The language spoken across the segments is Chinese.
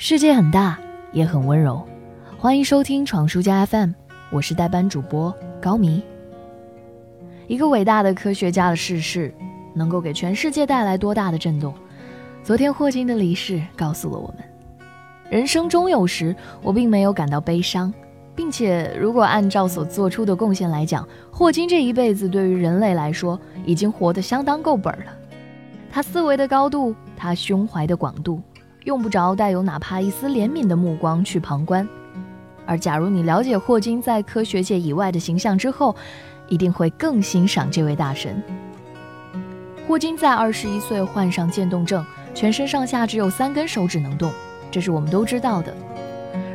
世界很大，也很温柔。欢迎收听闯书家 FM，我是代班主播高迷。一个伟大的科学家的逝世，能够给全世界带来多大的震动？昨天霍金的离世告诉了我们。人生终有时，我并没有感到悲伤，并且如果按照所做出的贡献来讲，霍金这一辈子对于人类来说已经活得相当够本了。他思维的高度，他胸怀的广度。用不着带有哪怕一丝怜悯的目光去旁观，而假如你了解霍金在科学界以外的形象之后，一定会更欣赏这位大神。霍金在二十一岁患上渐冻症，全身上下只有三根手指能动，这是我们都知道的。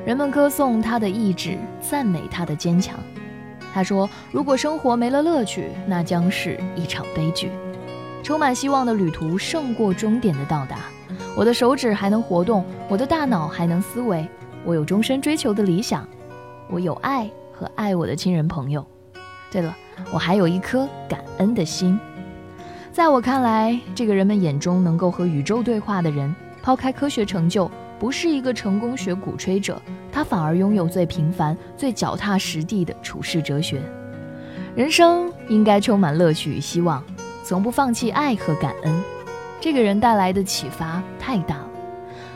人们歌颂他的意志，赞美他的坚强。他说：“如果生活没了乐趣，那将是一场悲剧。充满希望的旅途胜过终点的到达。”我的手指还能活动，我的大脑还能思维，我有终身追求的理想，我有爱和爱我的亲人朋友。对了，我还有一颗感恩的心。在我看来，这个人们眼中能够和宇宙对话的人，抛开科学成就，不是一个成功学鼓吹者，他反而拥有最平凡、最脚踏实地的处世哲学。人生应该充满乐趣与希望，从不放弃爱和感恩。这个人带来的启发太大了，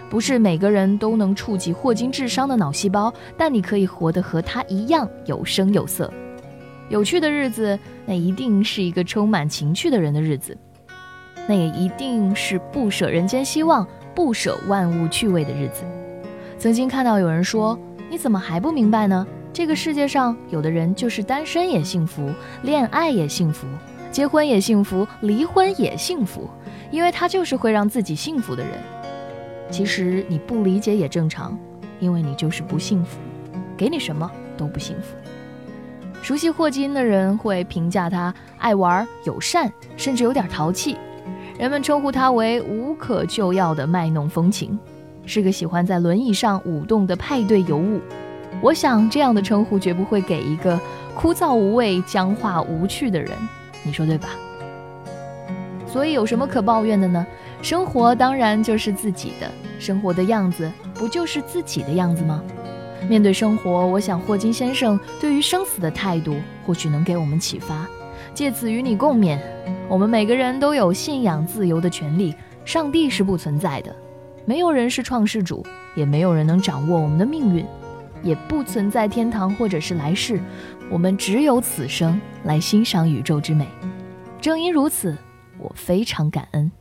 不是每个人都能触及霍金智商的脑细胞，但你可以活得和他一样有声有色。有趣的日子，那一定是一个充满情趣的人的日子，那也一定是不舍人间希望、不舍万物趣味的日子。曾经看到有人说：“你怎么还不明白呢？这个世界上有的人就是单身也幸福，恋爱也幸福，结婚也幸福，离婚也幸福。”因为他就是会让自己幸福的人。其实你不理解也正常，因为你就是不幸福，给你什么都不幸福。熟悉霍金的人会评价他爱玩、友善，甚至有点淘气。人们称呼他为无可救药的卖弄风情，是个喜欢在轮椅上舞动的派对尤物。我想这样的称呼绝不会给一个枯燥无味、僵化无趣的人，你说对吧？所以有什么可抱怨的呢？生活当然就是自己的，生活的样子不就是自己的样子吗？面对生活，我想霍金先生对于生死的态度或许能给我们启发，借此与你共勉。我们每个人都有信仰自由的权利，上帝是不存在的，没有人是创世主，也没有人能掌握我们的命运，也不存在天堂或者是来世，我们只有此生来欣赏宇宙之美。正因如此。我非常感恩。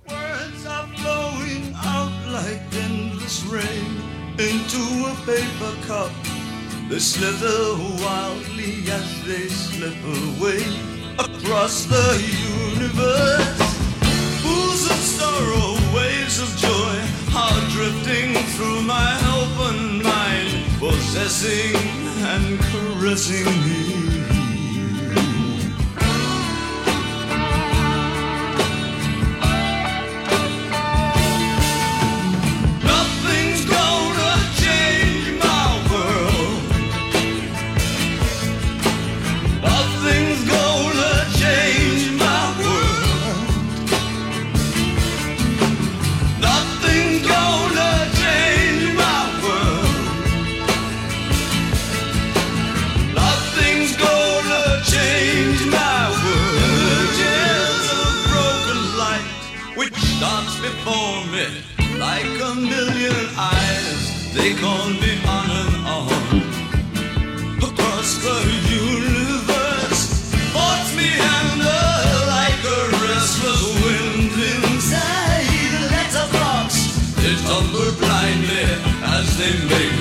Possessing and caressing me. Like a million eyes. They call me on and on across the universe. Force me under like a restless wind inside the letterbox. They tumble blindly as they make